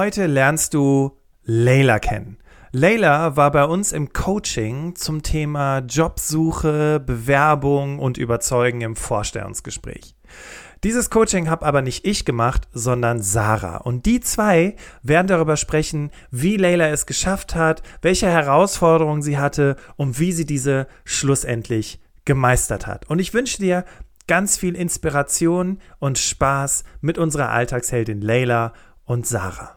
Heute lernst du Leila kennen. Leila war bei uns im Coaching zum Thema Jobsuche, Bewerbung und Überzeugen im Vorstellungsgespräch. Dieses Coaching habe aber nicht ich gemacht, sondern Sarah. Und die zwei werden darüber sprechen, wie Leila es geschafft hat, welche Herausforderungen sie hatte und wie sie diese schlussendlich gemeistert hat. Und ich wünsche dir ganz viel Inspiration und Spaß mit unserer Alltagsheldin Leila und Sarah.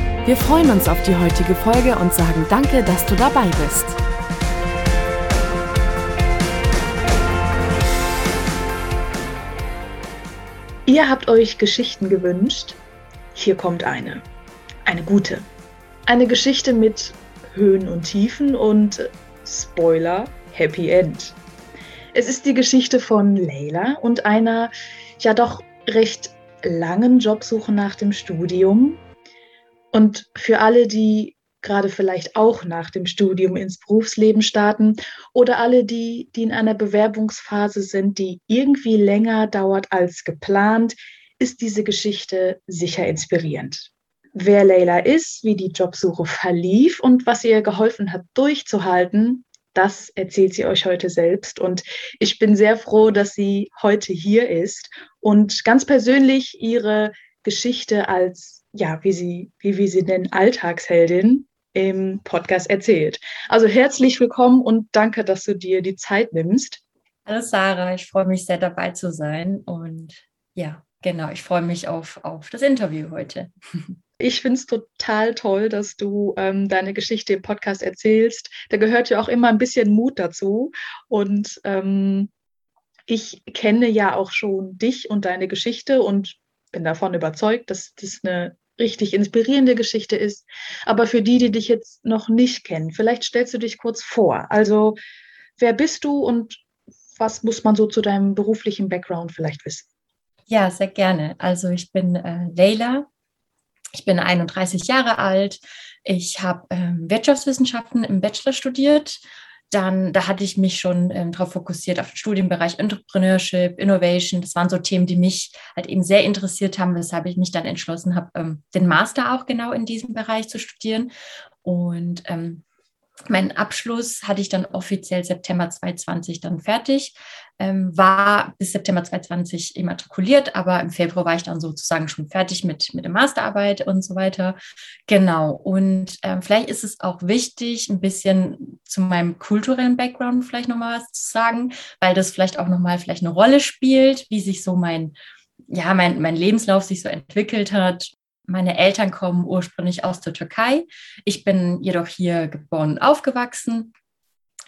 Wir freuen uns auf die heutige Folge und sagen danke, dass du dabei bist. Ihr habt euch Geschichten gewünscht. Hier kommt eine. Eine gute. Eine Geschichte mit Höhen und Tiefen und Spoiler, Happy End. Es ist die Geschichte von Leila und einer ja doch recht langen Jobsuche nach dem Studium. Und für alle, die gerade vielleicht auch nach dem Studium ins Berufsleben starten oder alle die, die in einer Bewerbungsphase sind, die irgendwie länger dauert als geplant, ist diese Geschichte sicher inspirierend. Wer Leila ist, wie die Jobsuche verlief und was ihr geholfen hat durchzuhalten, das erzählt sie euch heute selbst. Und ich bin sehr froh, dass sie heute hier ist und ganz persönlich ihre Geschichte als, ja, wie sie, wie wir sie nennen, Alltagsheldin im Podcast erzählt. Also herzlich willkommen und danke, dass du dir die Zeit nimmst. Hallo Sarah, ich freue mich sehr dabei zu sein und ja, genau, ich freue mich auf, auf das Interview heute. Ich finde es total toll, dass du ähm, deine Geschichte im Podcast erzählst. Da gehört ja auch immer ein bisschen Mut dazu. Und ähm, ich kenne ja auch schon dich und deine Geschichte und bin davon überzeugt, dass das eine richtig inspirierende Geschichte ist. Aber für die, die dich jetzt noch nicht kennen, vielleicht stellst du dich kurz vor. Also, wer bist du und was muss man so zu deinem beruflichen Background vielleicht wissen? Ja, sehr gerne. Also, ich bin äh, Leila. Ich bin 31 Jahre alt. Ich habe ähm, Wirtschaftswissenschaften im Bachelor studiert dann, da hatte ich mich schon ähm, darauf fokussiert, auf den Studienbereich Entrepreneurship, Innovation. Das waren so Themen, die mich halt eben sehr interessiert haben, weshalb ich mich dann entschlossen habe, ähm, den Master auch genau in diesem Bereich zu studieren. Und ähm, Meinen Abschluss hatte ich dann offiziell September 2020 dann fertig, ähm, war bis September 2020 immatrikuliert, aber im Februar war ich dann sozusagen schon fertig mit, mit der Masterarbeit und so weiter. Genau. Und ähm, vielleicht ist es auch wichtig, ein bisschen zu meinem kulturellen Background vielleicht nochmal was zu sagen, weil das vielleicht auch nochmal vielleicht eine Rolle spielt, wie sich so mein ja, mein, mein Lebenslauf sich so entwickelt hat, meine Eltern kommen ursprünglich aus der Türkei. Ich bin jedoch hier geboren und aufgewachsen,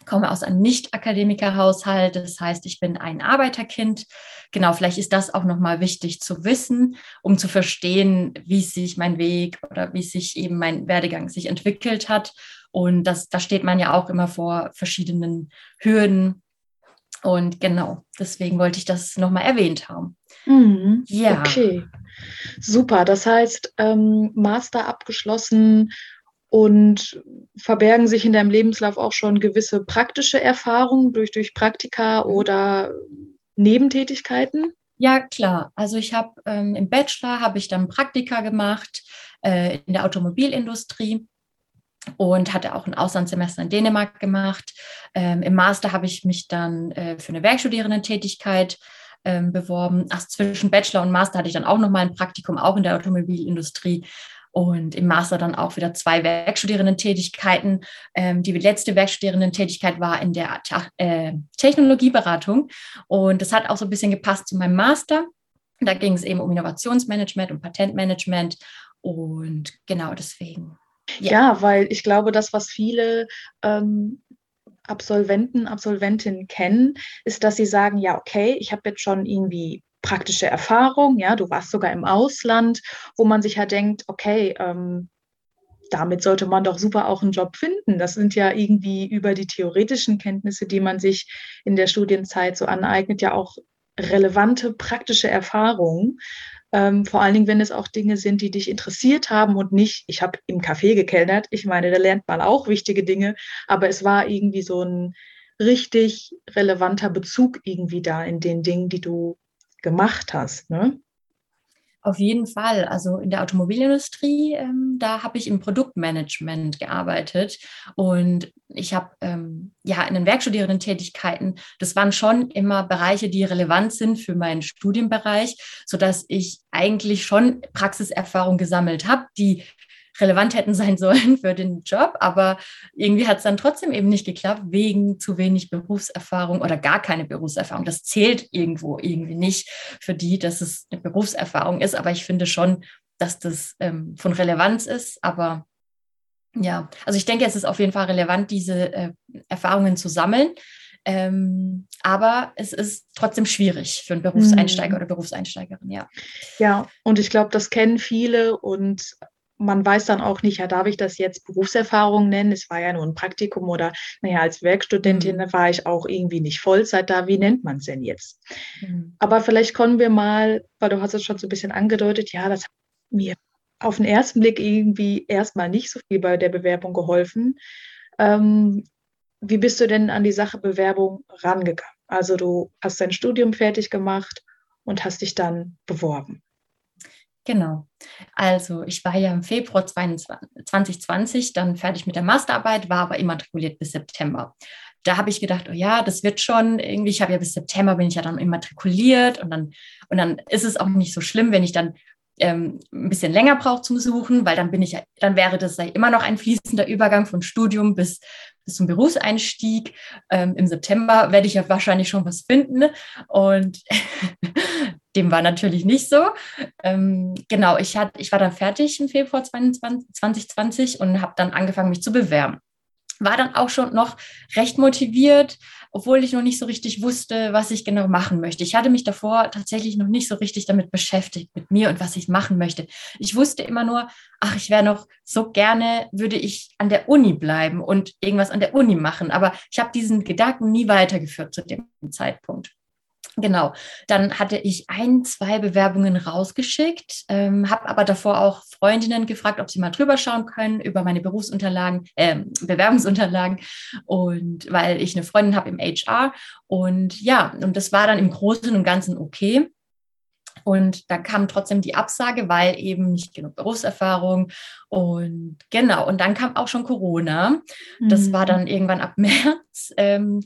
komme aus einem Nicht-Akademiker-Haushalt. Das heißt, ich bin ein Arbeiterkind. Genau, vielleicht ist das auch nochmal wichtig zu wissen, um zu verstehen, wie sich mein Weg oder wie sich eben mein Werdegang sich entwickelt hat. Und das, da steht man ja auch immer vor verschiedenen Hürden. Und genau, deswegen wollte ich das nochmal erwähnt haben. Mhm, ja. Okay. Super, das heißt, ähm, Master abgeschlossen und verbergen sich in deinem Lebenslauf auch schon gewisse praktische Erfahrungen durch, durch Praktika oder Nebentätigkeiten? Ja, klar. Also ich habe ähm, im Bachelor habe ich dann Praktika gemacht äh, in der Automobilindustrie und hatte auch ein Auslandssemester in Dänemark gemacht. Ähm, Im Master habe ich mich dann äh, für eine Werkstudierendentätigkeit ähm, beworben. Ach, zwischen Bachelor und Master hatte ich dann auch nochmal ein Praktikum, auch in der Automobilindustrie. Und im Master dann auch wieder zwei Werkstudierendentätigkeiten. Ähm, die letzte Werkstudierendentätigkeit war in der äh, Technologieberatung. Und das hat auch so ein bisschen gepasst zu meinem Master. Da ging es eben um Innovationsmanagement und Patentmanagement. Und genau deswegen. Ja. ja, weil ich glaube, das, was viele ähm, Absolventen, Absolventinnen kennen, ist, dass sie sagen, ja, okay, ich habe jetzt schon irgendwie praktische Erfahrung, ja, du warst sogar im Ausland, wo man sich ja denkt, okay, ähm, damit sollte man doch super auch einen Job finden. Das sind ja irgendwie über die theoretischen Kenntnisse, die man sich in der Studienzeit so aneignet, ja auch relevante praktische Erfahrungen. Ähm, vor allen Dingen, wenn es auch Dinge sind, die dich interessiert haben und nicht, ich habe im Café gekellnert. Ich meine, da lernt man auch wichtige Dinge, aber es war irgendwie so ein richtig relevanter Bezug irgendwie da in den Dingen, die du gemacht hast. Ne? Auf jeden Fall. Also in der Automobilindustrie, ähm, da habe ich im Produktmanagement gearbeitet und ich habe ähm, ja in den Werkstudierendentätigkeiten, das waren schon immer Bereiche, die relevant sind für meinen Studienbereich, sodass ich eigentlich schon Praxiserfahrung gesammelt habe, die relevant hätten sein sollen für den Job, aber irgendwie hat es dann trotzdem eben nicht geklappt, wegen zu wenig Berufserfahrung oder gar keine Berufserfahrung. Das zählt irgendwo irgendwie nicht für die, dass es eine Berufserfahrung ist, aber ich finde schon, dass das ähm, von Relevanz ist, aber ja, also ich denke, es ist auf jeden Fall relevant, diese äh, Erfahrungen zu sammeln. Ähm, aber es ist trotzdem schwierig für einen Berufseinsteiger mhm. oder Berufseinsteigerin, ja. Ja, und ich glaube, das kennen viele und man weiß dann auch nicht, ja, darf ich das jetzt Berufserfahrung nennen? Es war ja nur ein Praktikum oder, naja, als Werkstudentin mhm. war ich auch irgendwie nicht Vollzeit da. Wie nennt man es denn jetzt? Mhm. Aber vielleicht kommen wir mal, weil du hast es schon so ein bisschen angedeutet, ja, das hat mir auf den ersten Blick irgendwie erstmal nicht so viel bei der Bewerbung geholfen. Ähm, wie bist du denn an die Sache Bewerbung rangegangen? Also du hast dein Studium fertig gemacht und hast dich dann beworben. Genau. Also ich war ja im Februar 2020 dann fertig mit der Masterarbeit, war aber immatrikuliert bis September. Da habe ich gedacht, oh ja, das wird schon irgendwie, ich habe ja bis September bin ich ja dann immatrikuliert und dann, und dann ist es auch nicht so schlimm, wenn ich dann ähm, ein bisschen länger brauche zum Suchen, weil dann bin ich ja, dann wäre das ja immer noch ein fließender Übergang von Studium bis, bis zum Berufseinstieg. Ähm, Im September werde ich ja wahrscheinlich schon was finden. Und dem war natürlich nicht so. Ähm, genau, ich, hat, ich war dann fertig im Februar 2020, 2020 und habe dann angefangen, mich zu bewerben. War dann auch schon noch recht motiviert, obwohl ich noch nicht so richtig wusste, was ich genau machen möchte. Ich hatte mich davor tatsächlich noch nicht so richtig damit beschäftigt, mit mir und was ich machen möchte. Ich wusste immer nur, ach, ich wäre noch so gerne, würde ich an der Uni bleiben und irgendwas an der Uni machen. Aber ich habe diesen Gedanken nie weitergeführt zu dem Zeitpunkt. Genau, dann hatte ich ein, zwei Bewerbungen rausgeschickt, ähm, habe aber davor auch Freundinnen gefragt, ob sie mal drüber schauen können über meine Berufsunterlagen, äh, Bewerbungsunterlagen und weil ich eine Freundin habe im HR und ja, und das war dann im Großen und Ganzen okay. Und da kam trotzdem die Absage, weil eben nicht genug Berufserfahrung. Und genau, und dann kam auch schon Corona. Das war mhm. dann irgendwann ab März. Ähm,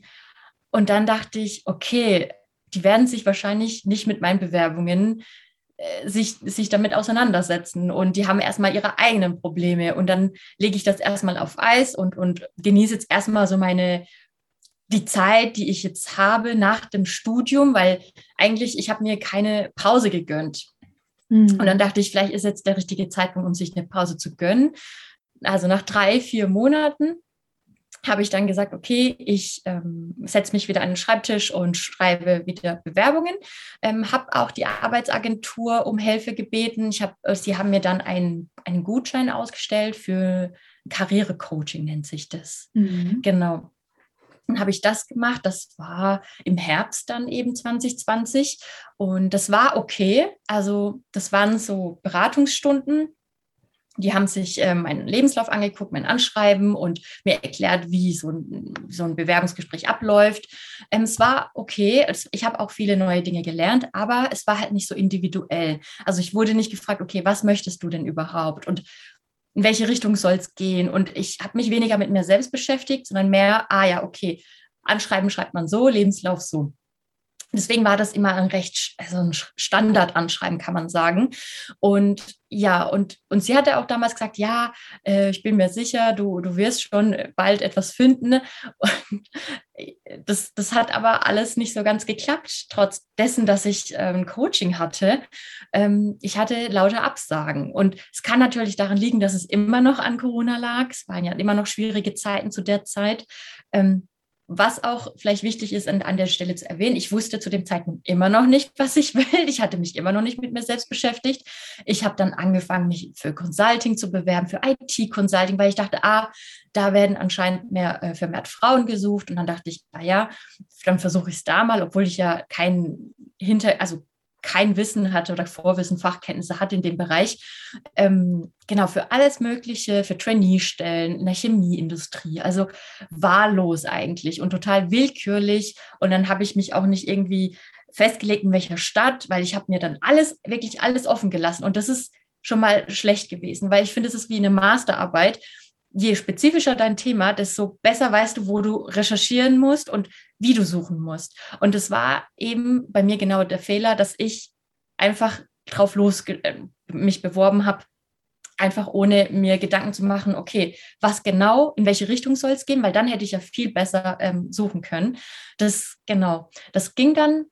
und dann dachte ich, okay, die werden sich wahrscheinlich nicht mit meinen Bewerbungen äh, sich, sich damit auseinandersetzen und die haben erstmal ihre eigenen Probleme und dann lege ich das erstmal auf Eis und, und genieße jetzt erstmal so meine, die Zeit, die ich jetzt habe nach dem Studium, weil eigentlich ich habe mir keine Pause gegönnt. Mhm. Und dann dachte ich, vielleicht ist jetzt der richtige Zeitpunkt, um sich eine Pause zu gönnen. Also nach drei, vier Monaten habe ich dann gesagt, okay, ich ähm, setze mich wieder an den Schreibtisch und schreibe wieder Bewerbungen. Ähm, habe auch die Arbeitsagentur um Hilfe gebeten. Ich hab, äh, sie haben mir dann einen, einen Gutschein ausgestellt für Karrierecoaching, nennt sich das. Mhm. Genau. Dann habe ich das gemacht. Das war im Herbst dann eben 2020. Und das war okay. Also das waren so Beratungsstunden die haben sich äh, meinen Lebenslauf angeguckt, mein Anschreiben und mir erklärt, wie so ein, so ein Bewerbungsgespräch abläuft. Ähm, es war okay. Ich habe auch viele neue Dinge gelernt, aber es war halt nicht so individuell. Also ich wurde nicht gefragt, okay, was möchtest du denn überhaupt? Und in welche Richtung soll es gehen? Und ich habe mich weniger mit mir selbst beschäftigt, sondern mehr, ah ja, okay, Anschreiben schreibt man so, Lebenslauf so. Deswegen war das immer ein recht also ein Standardanschreiben, kann man sagen. Und ja, und, und sie hatte auch damals gesagt, ja, äh, ich bin mir sicher, du, du wirst schon bald etwas finden. Und das, das hat aber alles nicht so ganz geklappt, trotz dessen, dass ich äh, ein Coaching hatte. Ähm, ich hatte lauter Absagen. Und es kann natürlich daran liegen, dass es immer noch an Corona lag. Es waren ja immer noch schwierige Zeiten zu der Zeit. Ähm, was auch vielleicht wichtig ist, an, an der Stelle zu erwähnen, ich wusste zu dem Zeitpunkt immer noch nicht, was ich will. Ich hatte mich immer noch nicht mit mir selbst beschäftigt. Ich habe dann angefangen, mich für Consulting zu bewerben, für IT-Consulting, weil ich dachte, ah, da werden anscheinend mehr äh, vermehrt Frauen gesucht. Und dann dachte ich, naja, dann versuche ich es da mal, obwohl ich ja keinen Hinter, also kein Wissen hatte oder Vorwissen, Fachkenntnisse hatte in dem Bereich. Ähm, genau, für alles Mögliche, für Trainee-Stellen in der Chemieindustrie. Also wahllos eigentlich und total willkürlich. Und dann habe ich mich auch nicht irgendwie festgelegt, in welcher Stadt, weil ich habe mir dann alles, wirklich alles offen gelassen. Und das ist schon mal schlecht gewesen, weil ich finde, es ist wie eine Masterarbeit je spezifischer dein Thema, desto besser weißt du, wo du recherchieren musst und wie du suchen musst. Und es war eben bei mir genau der Fehler, dass ich einfach drauf los äh, mich beworben habe, einfach ohne mir Gedanken zu machen, okay, was genau, in welche Richtung soll es gehen, weil dann hätte ich ja viel besser ähm, suchen können. Das genau, das ging dann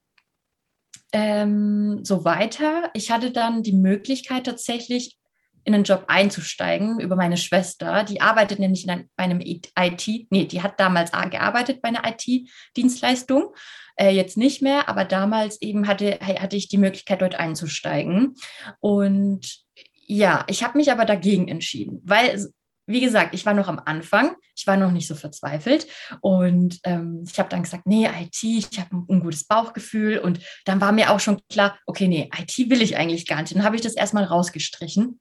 ähm, so weiter. Ich hatte dann die Möglichkeit tatsächlich in einen Job einzusteigen über meine Schwester. Die arbeitet nämlich in einem IT, nee, die hat damals gearbeitet bei einer IT-Dienstleistung, äh, jetzt nicht mehr, aber damals eben hatte, hatte ich die Möglichkeit, dort einzusteigen. Und ja, ich habe mich aber dagegen entschieden, weil wie gesagt, ich war noch am Anfang, ich war noch nicht so verzweifelt und ähm, ich habe dann gesagt, nee, IT, ich habe ein, ein, gutes Bauchgefühl und dann war mir auch schon klar, okay, nee, IT will ich eigentlich gar nicht. Dann habe ich das erstmal rausgestrichen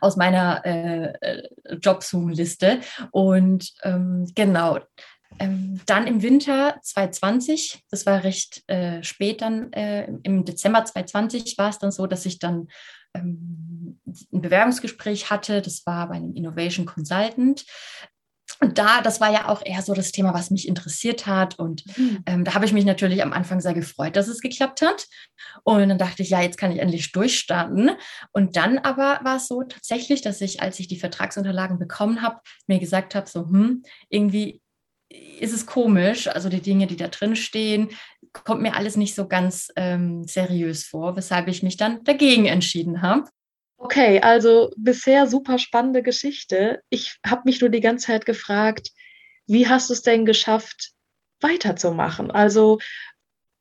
aus meiner äh, äh, Jobsuchenliste. Und ähm, genau, ähm, dann im Winter 2020, das war recht äh, spät dann, äh, im Dezember 2020 war es dann so, dass ich dann ähm, ein Bewerbungsgespräch hatte. Das war bei einem Innovation Consultant. Und da, das war ja auch eher so das Thema, was mich interessiert hat. Und mhm. ähm, da habe ich mich natürlich am Anfang sehr gefreut, dass es geklappt hat. Und dann dachte ich, ja, jetzt kann ich endlich durchstarten. Und dann aber war es so tatsächlich, dass ich, als ich die Vertragsunterlagen bekommen habe, mir gesagt habe, so, hm, irgendwie ist es komisch. Also die Dinge, die da drin stehen, kommt mir alles nicht so ganz ähm, seriös vor, weshalb ich mich dann dagegen entschieden habe. Okay, also bisher super spannende Geschichte. Ich habe mich nur die ganze Zeit gefragt, wie hast du es denn geschafft, weiterzumachen? Also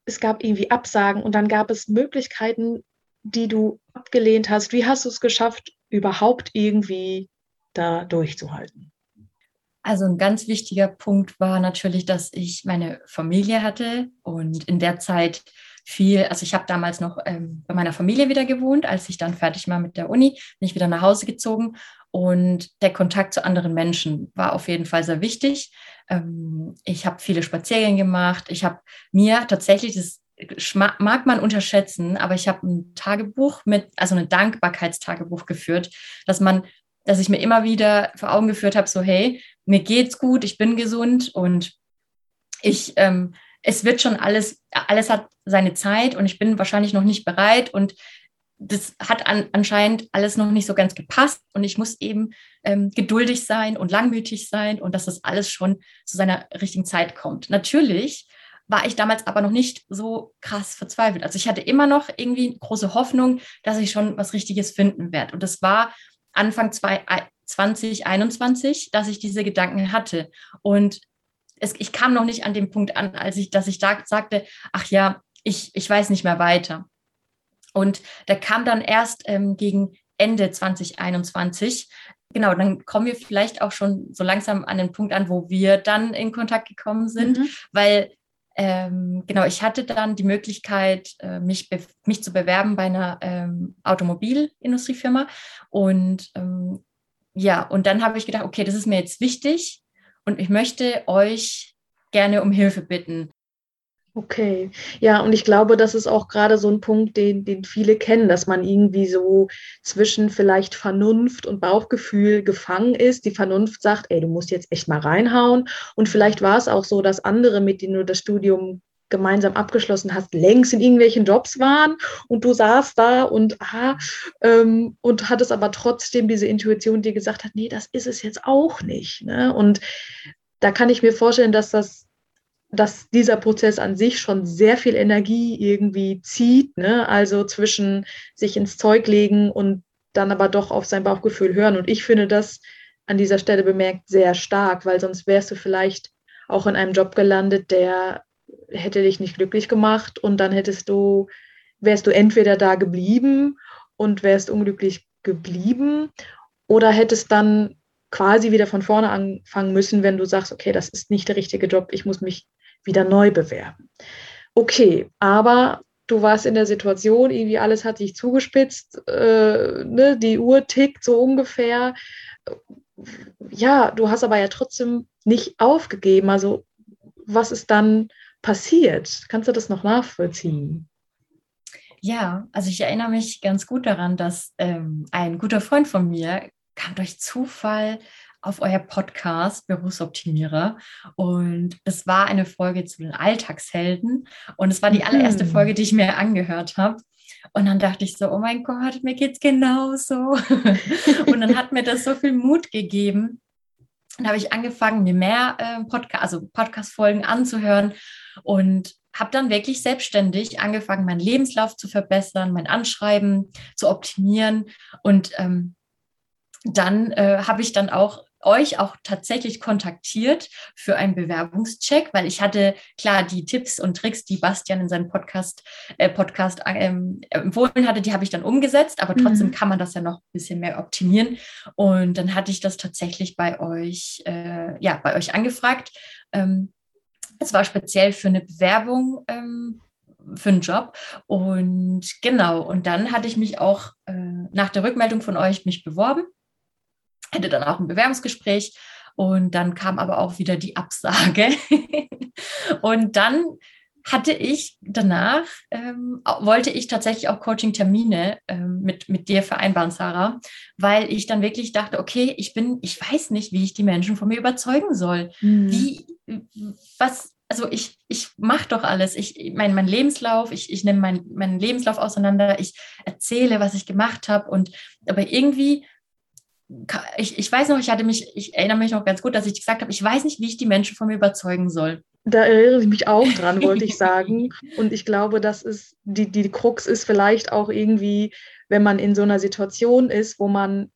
es gab irgendwie Absagen und dann gab es Möglichkeiten, die du abgelehnt hast. Wie hast du es geschafft, überhaupt irgendwie da durchzuhalten? Also ein ganz wichtiger Punkt war natürlich, dass ich meine Familie hatte und in der Zeit viel, also ich habe damals noch ähm, bei meiner Familie wieder gewohnt, als ich dann fertig war mit der Uni, bin ich wieder nach Hause gezogen und der Kontakt zu anderen Menschen war auf jeden Fall sehr wichtig. Ähm, ich habe viele Spaziergänge gemacht, ich habe mir tatsächlich das mag man unterschätzen, aber ich habe ein Tagebuch mit, also ein Dankbarkeitstagebuch geführt, dass man, dass ich mir immer wieder vor Augen geführt habe, so hey, mir geht's gut, ich bin gesund und ich ähm, es wird schon alles, alles hat seine Zeit und ich bin wahrscheinlich noch nicht bereit und das hat an, anscheinend alles noch nicht so ganz gepasst und ich muss eben ähm, geduldig sein und langmütig sein und dass das alles schon zu seiner richtigen Zeit kommt. Natürlich war ich damals aber noch nicht so krass verzweifelt. Also ich hatte immer noch irgendwie große Hoffnung, dass ich schon was Richtiges finden werde. Und das war Anfang 2021, dass ich diese Gedanken hatte. Und es, ich kam noch nicht an dem Punkt an, als ich, dass ich da sagte, ach ja, ich, ich weiß nicht mehr weiter. Und da kam dann erst ähm, gegen Ende 2021. Genau, dann kommen wir vielleicht auch schon so langsam an den Punkt an, wo wir dann in Kontakt gekommen sind, mhm. weil ähm, genau, ich hatte dann die Möglichkeit, äh, mich, mich zu bewerben bei einer ähm, Automobilindustriefirma. Und ähm, ja, und dann habe ich gedacht, okay, das ist mir jetzt wichtig, und ich möchte euch gerne um Hilfe bitten. Okay, ja, und ich glaube, das ist auch gerade so ein Punkt, den, den viele kennen, dass man irgendwie so zwischen vielleicht Vernunft und Bauchgefühl gefangen ist. Die Vernunft sagt, ey, du musst jetzt echt mal reinhauen. Und vielleicht war es auch so, dass andere, mit denen du das Studium gemeinsam abgeschlossen hast, längst in irgendwelchen Jobs waren und du saßt da und ah, ähm, und hattest aber trotzdem diese Intuition, die gesagt hat, nee, das ist es jetzt auch nicht. Ne? Und da kann ich mir vorstellen, dass das dass dieser Prozess an sich schon sehr viel Energie irgendwie zieht, ne? also zwischen sich ins Zeug legen und dann aber doch auf sein Bauchgefühl hören. Und ich finde das an dieser Stelle bemerkt sehr stark, weil sonst wärst du vielleicht auch in einem Job gelandet, der hätte dich nicht glücklich gemacht und dann hättest du, wärst du entweder da geblieben und wärst unglücklich geblieben oder hättest dann quasi wieder von vorne anfangen müssen, wenn du sagst, okay, das ist nicht der richtige Job, ich muss mich wieder neu bewerben. Okay, aber du warst in der Situation, irgendwie alles hat sich zugespitzt, äh, ne, die Uhr tickt so ungefähr. Ja, du hast aber ja trotzdem nicht aufgegeben. Also was ist dann passiert? Kannst du das noch nachvollziehen? Ja, also ich erinnere mich ganz gut daran, dass ähm, ein guter Freund von mir kam durch Zufall auf euer Podcast Berufsoptimierer. Und es war eine Folge zu den Alltagshelden. Und es war die allererste mhm. Folge, die ich mir angehört habe. Und dann dachte ich so, oh mein Gott, mir geht's genauso. und dann hat mir das so viel Mut gegeben. Dann habe ich angefangen, mir mehr äh, Podcast, also Podcast-Folgen anzuhören und habe dann wirklich selbstständig angefangen, meinen Lebenslauf zu verbessern, mein Anschreiben zu optimieren. Und ähm, dann äh, habe ich dann auch euch auch tatsächlich kontaktiert für einen Bewerbungscheck, weil ich hatte klar die Tipps und Tricks, die Bastian in seinem Podcast, äh, Podcast ähm, empfohlen hatte, die habe ich dann umgesetzt, aber trotzdem mhm. kann man das ja noch ein bisschen mehr optimieren. Und dann hatte ich das tatsächlich bei euch, äh, ja, bei euch angefragt. Ähm, es war speziell für eine Bewerbung ähm, für einen Job. Und genau, und dann hatte ich mich auch äh, nach der Rückmeldung von euch mich beworben hatte dann auch ein Bewerbungsgespräch und dann kam aber auch wieder die Absage. und dann hatte ich danach, ähm, wollte ich tatsächlich auch Coaching-Termine ähm, mit, mit dir vereinbaren, Sarah, weil ich dann wirklich dachte, okay, ich bin, ich weiß nicht, wie ich die Menschen von mir überzeugen soll. Mhm. Wie, was, also ich, ich mache doch alles. Ich, mein, mein Lebenslauf, ich, ich nehme mein, meinen Lebenslauf auseinander, ich erzähle, was ich gemacht habe und aber irgendwie ich, ich weiß noch, ich hatte mich, ich erinnere mich noch ganz gut, dass ich gesagt habe, ich weiß nicht, wie ich die Menschen von mir überzeugen soll. Da erinnere ich mich auch dran, wollte ich sagen. Und ich glaube, das ist, die, die Krux ist vielleicht auch irgendwie, wenn man in so einer Situation ist, wo man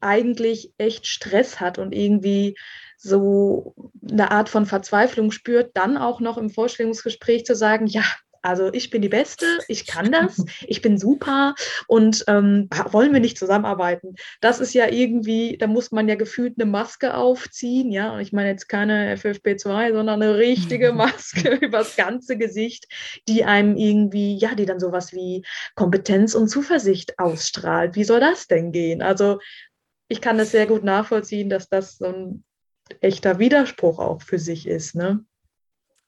eigentlich echt Stress hat und irgendwie so eine Art von Verzweiflung spürt, dann auch noch im Vorstellungsgespräch zu sagen, ja, also ich bin die Beste, ich kann das, ich bin super und ähm, wollen wir nicht zusammenarbeiten? Das ist ja irgendwie, da muss man ja gefühlt eine Maske aufziehen, ja. Und ich meine jetzt keine FFP2, sondern eine richtige Maske übers ganze Gesicht, die einem irgendwie, ja, die dann sowas wie Kompetenz und Zuversicht ausstrahlt. Wie soll das denn gehen? Also ich kann das sehr gut nachvollziehen, dass das so ein echter Widerspruch auch für sich ist, ne?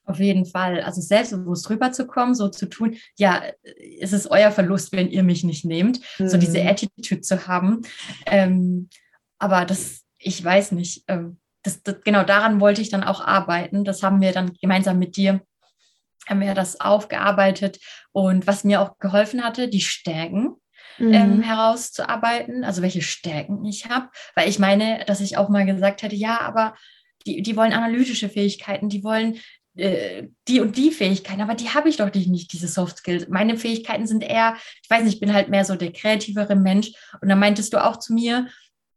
Auf jeden Fall. Also selbstbewusst rüberzukommen, so zu tun, ja, es ist euer Verlust, wenn ihr mich nicht nehmt. Mhm. So diese mhm. Attitude zu haben. Ähm, aber das, ich weiß nicht, ähm, das, das, genau daran wollte ich dann auch arbeiten. Das haben wir dann gemeinsam mit dir, haben wir das aufgearbeitet. Und was mir auch geholfen hatte, die Stärken, ähm, mhm. ähm, herauszuarbeiten, also welche Stärken ich habe, weil ich meine, dass ich auch mal gesagt hätte, ja, aber die, die wollen analytische Fähigkeiten, die wollen äh, die und die Fähigkeiten, aber die habe ich doch nicht, diese Soft Skills. Meine Fähigkeiten sind eher, ich weiß nicht, ich bin halt mehr so der kreativere Mensch. Und dann meintest du auch zu mir,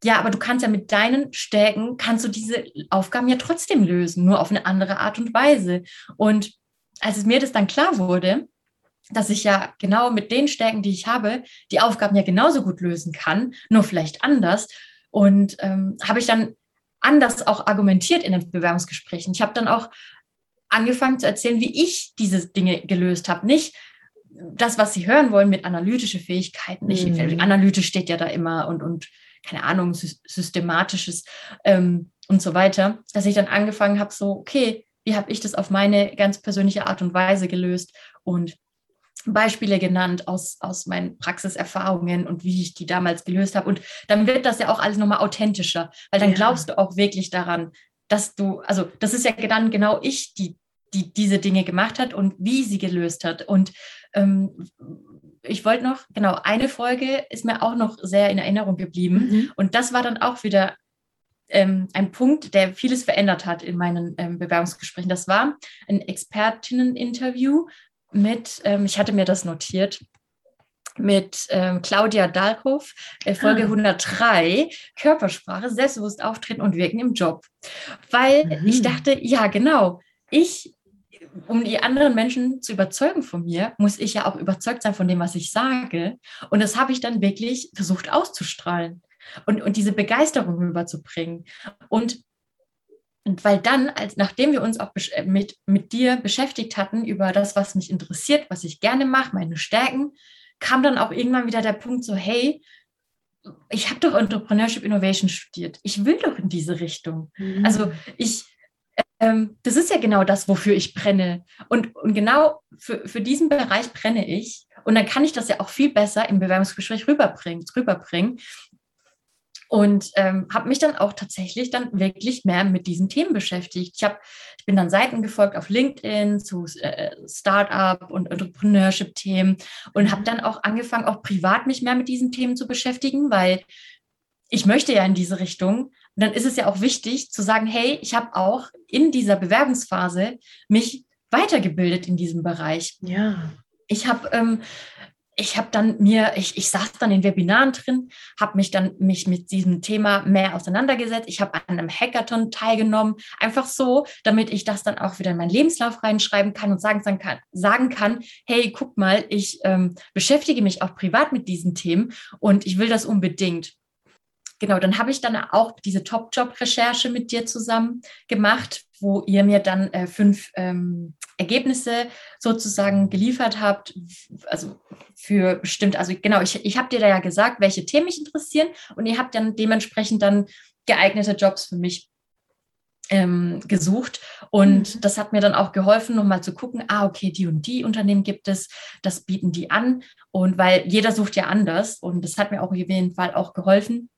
ja, aber du kannst ja mit deinen Stärken, kannst du diese Aufgaben ja trotzdem lösen, nur auf eine andere Art und Weise. Und als es mir das dann klar wurde, dass ich ja genau mit den Stärken, die ich habe, die Aufgaben ja genauso gut lösen kann, nur vielleicht anders. Und ähm, habe ich dann anders auch argumentiert in den Bewerbungsgesprächen. Ich habe dann auch angefangen zu erzählen, wie ich diese Dinge gelöst habe. Nicht das, was sie hören wollen mit analytische Fähigkeiten. Nicht, mhm. Analytisch steht ja da immer und, und keine Ahnung, systematisches ähm, und so weiter. Dass ich dann angefangen habe, so, okay, wie habe ich das auf meine ganz persönliche Art und Weise gelöst und Beispiele genannt aus, aus meinen Praxiserfahrungen und wie ich die damals gelöst habe. Und dann wird das ja auch alles nochmal authentischer, weil dann ja. glaubst du auch wirklich daran, dass du, also das ist ja dann genau ich, die, die diese Dinge gemacht hat und wie sie gelöst hat. Und ähm, ich wollte noch, genau, eine Folge ist mir auch noch sehr in Erinnerung geblieben. Mhm. Und das war dann auch wieder ähm, ein Punkt, der vieles verändert hat in meinen ähm, Bewerbungsgesprächen. Das war ein Expertinnen-Interview mit, ähm, ich hatte mir das notiert, mit ähm, Claudia Dahlhoff, äh, Folge ah. 103, Körpersprache, selbstbewusst auftreten und wirken im Job. Weil mhm. ich dachte, ja, genau, ich, um die anderen Menschen zu überzeugen von mir, muss ich ja auch überzeugt sein von dem, was ich sage. Und das habe ich dann wirklich versucht auszustrahlen und, und diese Begeisterung rüberzubringen. Und und weil dann, als nachdem wir uns auch äh, mit, mit dir beschäftigt hatten über das, was mich interessiert, was ich gerne mache, meine Stärken, kam dann auch irgendwann wieder der Punkt so, hey, ich habe doch Entrepreneurship Innovation studiert. Ich will doch in diese Richtung. Mhm. Also ich, ähm, das ist ja genau das, wofür ich brenne. Und, und genau für, für diesen Bereich brenne ich. Und dann kann ich das ja auch viel besser im Bewerbungsgespräch rüberbringen. rüberbringen und ähm, habe mich dann auch tatsächlich dann wirklich mehr mit diesen Themen beschäftigt. Ich, hab, ich bin dann Seiten gefolgt auf LinkedIn zu äh, Startup und Entrepreneurship-Themen und habe dann auch angefangen, auch privat mich mehr mit diesen Themen zu beschäftigen, weil ich möchte ja in diese Richtung. Und dann ist es ja auch wichtig zu sagen, hey, ich habe auch in dieser Bewerbungsphase mich weitergebildet in diesem Bereich. Ja. Ich habe ähm, ich habe dann mir, ich, ich saß dann in Webinaren drin, habe mich dann mich mit diesem Thema mehr auseinandergesetzt. Ich habe an einem Hackathon teilgenommen, einfach so, damit ich das dann auch wieder in meinen Lebenslauf reinschreiben kann und sagen, sagen kann, sagen kann hey, guck mal, ich ähm, beschäftige mich auch privat mit diesen Themen und ich will das unbedingt. Genau, dann habe ich dann auch diese Top-Job-Recherche mit dir zusammen gemacht, wo ihr mir dann äh, fünf ähm, Ergebnisse sozusagen geliefert habt, also für bestimmt, also genau, ich, ich habe dir da ja gesagt, welche Themen mich interessieren und ihr habt dann dementsprechend dann geeignete Jobs für mich ähm, gesucht. Und mhm. das hat mir dann auch geholfen, nochmal zu gucken, ah, okay, die und die Unternehmen gibt es, das bieten die an. Und weil jeder sucht ja anders und das hat mir auch auf jeden Fall auch geholfen,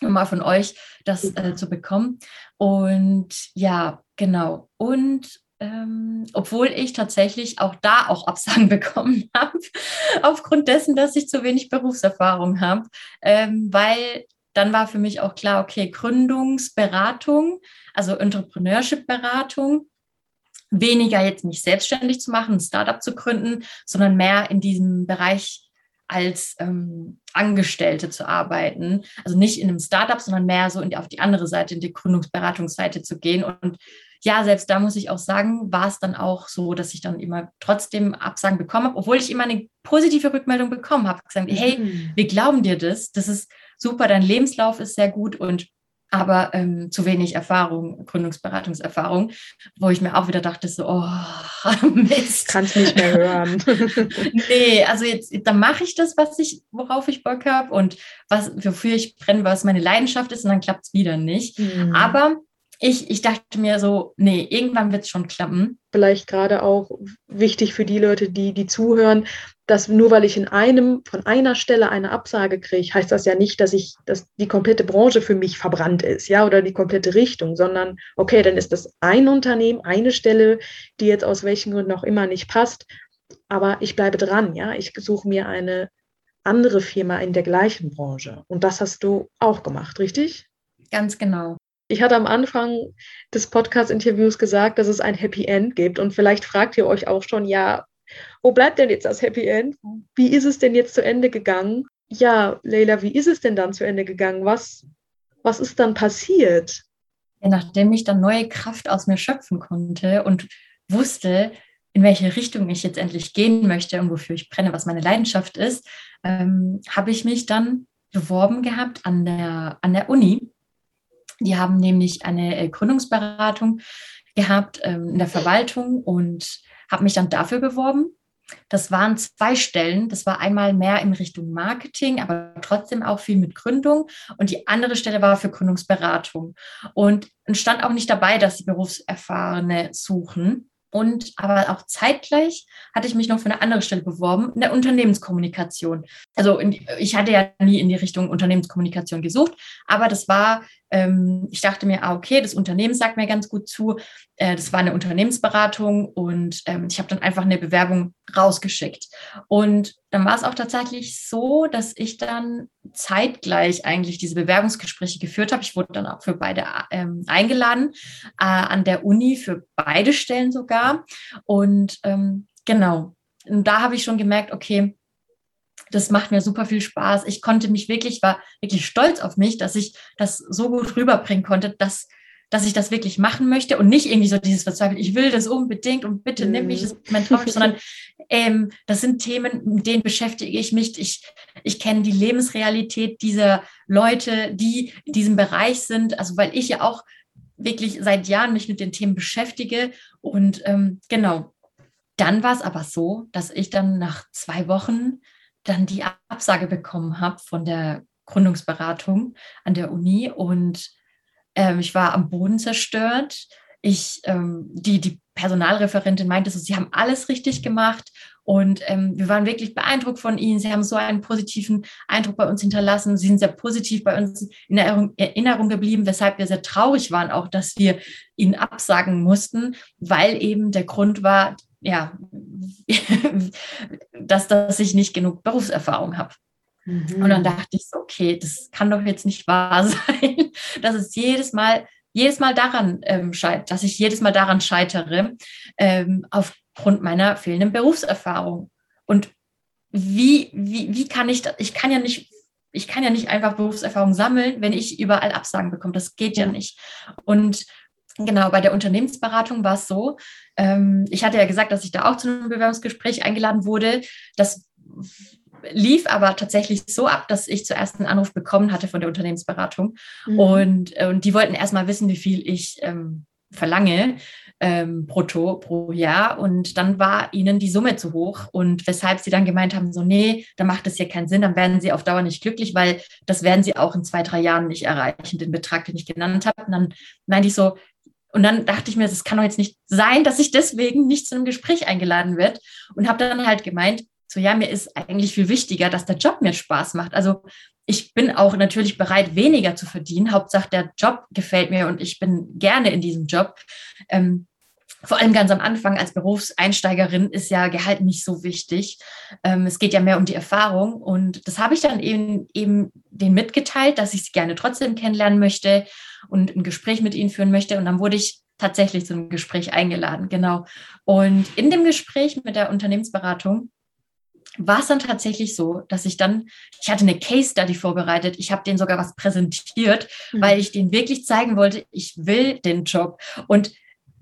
mal von euch das äh, zu bekommen. Und ja, genau. Und ähm, obwohl ich tatsächlich auch da auch Absagen bekommen habe, aufgrund dessen, dass ich zu wenig Berufserfahrung habe, ähm, weil dann war für mich auch klar, okay, Gründungsberatung, also Entrepreneurship-Beratung, weniger jetzt nicht selbstständig zu machen, ein Startup zu gründen, sondern mehr in diesem Bereich als ähm, Angestellte zu arbeiten. Also nicht in einem Startup, sondern mehr so in die, auf die andere Seite, in die Gründungsberatungsseite zu gehen. Und ja, selbst da muss ich auch sagen, war es dann auch so, dass ich dann immer trotzdem Absagen bekommen habe, obwohl ich immer eine positive Rückmeldung bekommen habe. Gesagt, hey, mhm. wir glauben dir das, das ist super, dein Lebenslauf ist sehr gut und aber ähm, zu wenig Erfahrung, Gründungsberatungserfahrung, wo ich mir auch wieder dachte, so, oh, Mist. Kannst nicht mehr hören. nee, also jetzt, dann mache ich das, was ich, worauf ich Bock habe und was, wofür ich brenne, was meine Leidenschaft ist und dann klappt es wieder nicht. Mhm. Aber ich, ich dachte mir so, nee, irgendwann wird es schon klappen. Vielleicht gerade auch wichtig für die Leute, die, die zuhören, dass nur weil ich in einem, von einer Stelle eine Absage kriege, heißt das ja nicht, dass ich, dass die komplette Branche für mich verbrannt ist, ja, oder die komplette Richtung, sondern okay, dann ist das ein Unternehmen, eine Stelle, die jetzt aus welchen Gründen auch immer nicht passt. Aber ich bleibe dran, ja. Ich suche mir eine andere Firma in der gleichen Branche. Und das hast du auch gemacht, richtig? Ganz genau. Ich hatte am Anfang des Podcast-Interviews gesagt, dass es ein Happy End gibt. Und vielleicht fragt ihr euch auch schon, ja, wo bleibt denn jetzt das Happy End? Wie ist es denn jetzt zu Ende gegangen? Ja, Leila, wie ist es denn dann zu Ende gegangen? Was, was ist dann passiert? Ja, nachdem ich dann neue Kraft aus mir schöpfen konnte und wusste, in welche Richtung ich jetzt endlich gehen möchte und wofür ich brenne, was meine Leidenschaft ist, ähm, habe ich mich dann beworben gehabt an der, an der Uni die haben nämlich eine äh, Gründungsberatung gehabt ähm, in der Verwaltung und habe mich dann dafür beworben. Das waren zwei Stellen. Das war einmal mehr in Richtung Marketing, aber trotzdem auch viel mit Gründung. Und die andere Stelle war für Gründungsberatung. Und stand auch nicht dabei, dass sie Berufserfahrene suchen. Und aber auch zeitgleich hatte ich mich noch für eine andere Stelle beworben, in der Unternehmenskommunikation. Also in, ich hatte ja nie in die Richtung Unternehmenskommunikation gesucht, aber das war ähm, ich dachte mir, ah, okay, das Unternehmen sagt mir ganz gut zu. Äh, das war eine Unternehmensberatung und ähm, ich habe dann einfach eine Bewerbung rausgeschickt. Und dann war es auch tatsächlich so, dass ich dann zeitgleich eigentlich diese Bewerbungsgespräche geführt habe. Ich wurde dann auch für beide ähm, eingeladen, äh, an der Uni für beide Stellen sogar. Und ähm, genau, und da habe ich schon gemerkt, okay, das macht mir super viel Spaß. Ich konnte mich wirklich, war wirklich stolz auf mich, dass ich das so gut rüberbringen konnte, dass, dass ich das wirklich machen möchte und nicht irgendwie so dieses Verzweifelt, ich will das unbedingt und bitte nimm mich, das ist mein Traum, sondern ähm, das sind Themen, mit denen beschäftige ich mich. Ich, ich kenne die Lebensrealität dieser Leute, die in diesem Bereich sind, also weil ich ja auch wirklich seit Jahren mich mit den Themen beschäftige und ähm, genau. Dann war es aber so, dass ich dann nach zwei Wochen dann die Absage bekommen habe von der Gründungsberatung an der Uni und ähm, ich war am Boden zerstört. Ich, ähm, die, die Personalreferentin meinte so, sie haben alles richtig gemacht und ähm, wir waren wirklich beeindruckt von Ihnen. Sie haben so einen positiven Eindruck bei uns hinterlassen. Sie sind sehr positiv bei uns in Erinnerung, Erinnerung geblieben, weshalb wir sehr traurig waren, auch dass wir Ihnen absagen mussten, weil eben der Grund war, ja, dass, dass ich nicht genug Berufserfahrung habe. Mhm. Und dann dachte ich so, okay, das kann doch jetzt nicht wahr sein, dass es jedes Mal, jedes Mal daran ähm, scheitert, dass ich jedes Mal daran scheitere, ähm, aufgrund meiner fehlenden Berufserfahrung. Und wie, wie, wie kann ich das? Ich kann ja nicht ich kann ja nicht einfach Berufserfahrung sammeln, wenn ich überall Absagen bekomme. Das geht ja nicht. Und Genau, bei der Unternehmensberatung war es so, ähm, ich hatte ja gesagt, dass ich da auch zu einem Bewerbungsgespräch eingeladen wurde. Das lief aber tatsächlich so ab, dass ich zuerst einen Anruf bekommen hatte von der Unternehmensberatung. Mhm. Und, äh, und die wollten erstmal wissen, wie viel ich ähm, verlange ähm, brutto pro Jahr. Und dann war ihnen die Summe zu hoch. Und weshalb sie dann gemeint haben, so, nee, da macht es hier keinen Sinn, dann werden sie auf Dauer nicht glücklich, weil das werden sie auch in zwei, drei Jahren nicht erreichen, den Betrag, den ich genannt habe. Und dann meinte ich so, und dann dachte ich mir, das kann doch jetzt nicht sein, dass ich deswegen nicht zu einem Gespräch eingeladen werde. Und habe dann halt gemeint, so ja, mir ist eigentlich viel wichtiger, dass der Job mir Spaß macht. Also ich bin auch natürlich bereit, weniger zu verdienen. Hauptsache der Job gefällt mir und ich bin gerne in diesem Job. Ähm, vor allem ganz am Anfang als Berufseinsteigerin ist ja Gehalt nicht so wichtig. Ähm, es geht ja mehr um die Erfahrung. Und das habe ich dann eben, eben denen mitgeteilt, dass ich sie gerne trotzdem kennenlernen möchte und ein Gespräch mit ihnen führen möchte. Und dann wurde ich tatsächlich zu einem Gespräch eingeladen, genau. Und in dem Gespräch mit der Unternehmensberatung war es dann tatsächlich so, dass ich dann, ich hatte eine Case Study vorbereitet, ich habe denen sogar was präsentiert, mhm. weil ich denen wirklich zeigen wollte, ich will den Job. Und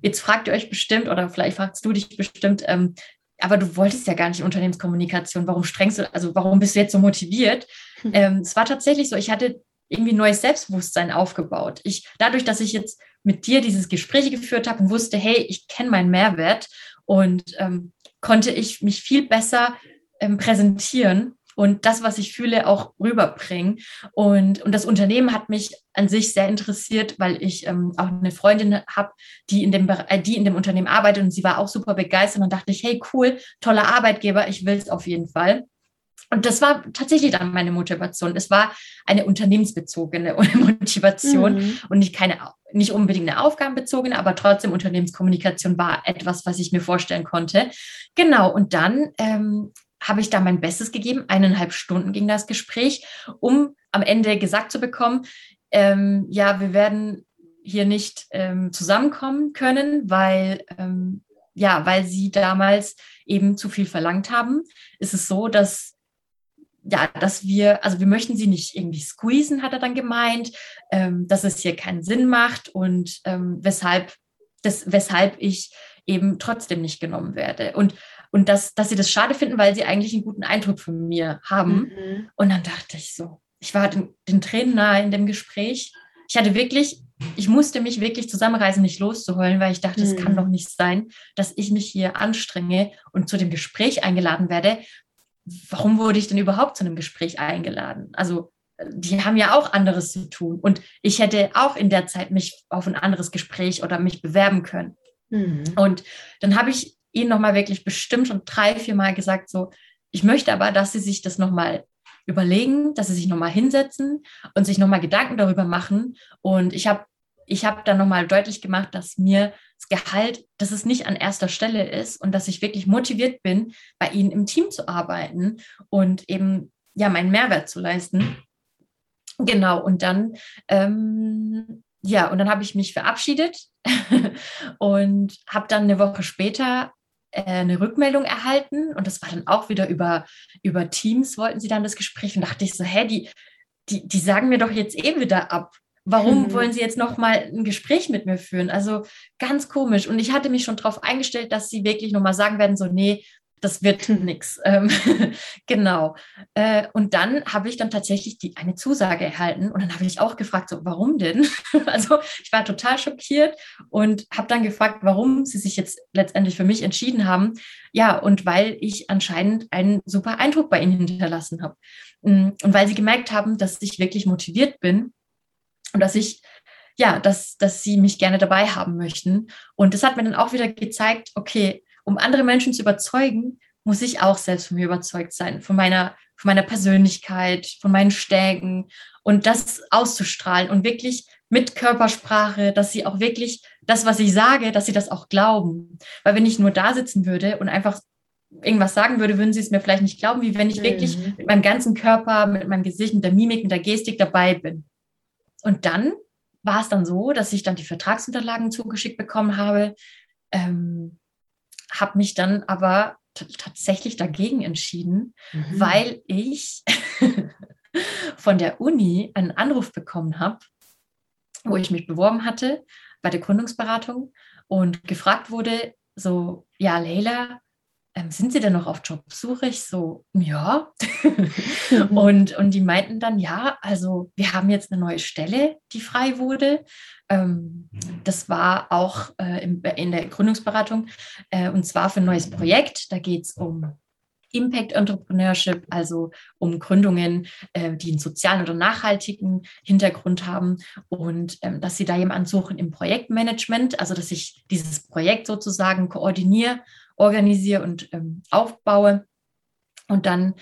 jetzt fragt ihr euch bestimmt, oder vielleicht fragst du dich bestimmt, ähm, aber du wolltest ja gar nicht Unternehmenskommunikation, warum strengst du, also warum bist du jetzt so motiviert? Mhm. Ähm, es war tatsächlich so, ich hatte irgendwie neues Selbstbewusstsein aufgebaut. Ich, dadurch, dass ich jetzt mit dir dieses Gespräch geführt habe und wusste, hey, ich kenne meinen Mehrwert und ähm, konnte ich mich viel besser ähm, präsentieren und das, was ich fühle, auch rüberbringen. Und, und das Unternehmen hat mich an sich sehr interessiert, weil ich ähm, auch eine Freundin habe, die in dem äh, die in dem Unternehmen arbeitet und sie war auch super begeistert. Und dachte ich, hey, cool, toller Arbeitgeber, ich will es auf jeden Fall. Und das war tatsächlich dann meine Motivation. Es war eine unternehmensbezogene Motivation mhm. und nicht keine, nicht unbedingt eine aufgabenbezogene, aber trotzdem Unternehmenskommunikation war etwas, was ich mir vorstellen konnte. Genau. Und dann ähm, habe ich da mein Bestes gegeben. Eineinhalb Stunden ging das Gespräch, um am Ende gesagt zu bekommen, ähm, ja, wir werden hier nicht ähm, zusammenkommen können, weil ähm, ja, weil sie damals eben zu viel verlangt haben. Ist es so, dass ja, dass wir, also wir möchten sie nicht irgendwie squeezen, hat er dann gemeint, ähm, dass es hier keinen Sinn macht und ähm, weshalb, das, weshalb ich eben trotzdem nicht genommen werde. Und, und dass, dass sie das schade finden, weil sie eigentlich einen guten Eindruck von mir haben. Mhm. Und dann dachte ich so, ich war den, den Tränen nahe in dem Gespräch. Ich hatte wirklich, ich musste mich wirklich zusammenreißen, nicht loszuheulen, weil ich dachte, es mhm. kann doch nicht sein, dass ich mich hier anstrenge und zu dem Gespräch eingeladen werde, warum wurde ich denn überhaupt zu einem Gespräch eingeladen? Also die haben ja auch anderes zu tun. Und ich hätte auch in der Zeit mich auf ein anderes Gespräch oder mich bewerben können. Mhm. Und dann habe ich ihnen nochmal wirklich bestimmt schon drei, vier Mal gesagt, so, ich möchte aber, dass sie sich das nochmal überlegen, dass sie sich nochmal hinsetzen und sich nochmal Gedanken darüber machen. Und ich habe ich hab dann nochmal deutlich gemacht, dass mir das Gehalt, dass es nicht an erster Stelle ist und dass ich wirklich motiviert bin, bei ihnen im Team zu arbeiten und eben ja meinen Mehrwert zu leisten. Genau, und dann, ähm, ja, und dann habe ich mich verabschiedet und habe dann eine Woche später äh, eine Rückmeldung erhalten und das war dann auch wieder über, über Teams wollten sie dann das Gespräch und dachte ich so, hä, die, die, die sagen mir doch jetzt eh wieder ab. Warum hm. wollen sie jetzt noch mal ein Gespräch mit mir führen? Also ganz komisch. Und ich hatte mich schon darauf eingestellt, dass sie wirklich noch mal sagen werden, so, nee, das wird nichts. Ähm, genau. Äh, und dann habe ich dann tatsächlich die, eine Zusage erhalten und dann habe ich auch gefragt, so, warum denn? also ich war total schockiert und habe dann gefragt, warum sie sich jetzt letztendlich für mich entschieden haben. Ja, und weil ich anscheinend einen super Eindruck bei ihnen hinterlassen habe. Mm, und weil sie gemerkt haben, dass ich wirklich motiviert bin und dass ich ja, dass, dass sie mich gerne dabei haben möchten. Und das hat mir dann auch wieder gezeigt, okay, um andere Menschen zu überzeugen, muss ich auch selbst von mir überzeugt sein, von meiner, von meiner Persönlichkeit, von meinen Stärken und das auszustrahlen und wirklich mit Körpersprache, dass sie auch wirklich das, was ich sage, dass sie das auch glauben. Weil wenn ich nur da sitzen würde und einfach irgendwas sagen würde, würden sie es mir vielleicht nicht glauben, wie wenn ich mhm. wirklich mit meinem ganzen Körper, mit meinem Gesicht, mit der Mimik, mit der Gestik dabei bin. Und dann war es dann so, dass ich dann die Vertragsunterlagen zugeschickt bekommen habe. Ähm, habe mich dann aber tatsächlich dagegen entschieden, mhm. weil ich von der Uni einen Anruf bekommen habe, wo ich mich beworben hatte bei der Gründungsberatung und gefragt wurde, so, ja, Leila, ähm, sind Sie denn noch auf Jobsuche? Ich so, ja. Und, und die meinten dann, ja, also wir haben jetzt eine neue Stelle, die frei wurde. Ähm, das war auch äh, in, in der Gründungsberatung äh, und zwar für ein neues Projekt. Da geht es um Impact Entrepreneurship, also um Gründungen, äh, die einen sozialen oder nachhaltigen Hintergrund haben und ähm, dass sie da jemanden suchen im Projektmanagement, also dass ich dieses Projekt sozusagen koordiniere organisiere und ähm, aufbaue. Und dann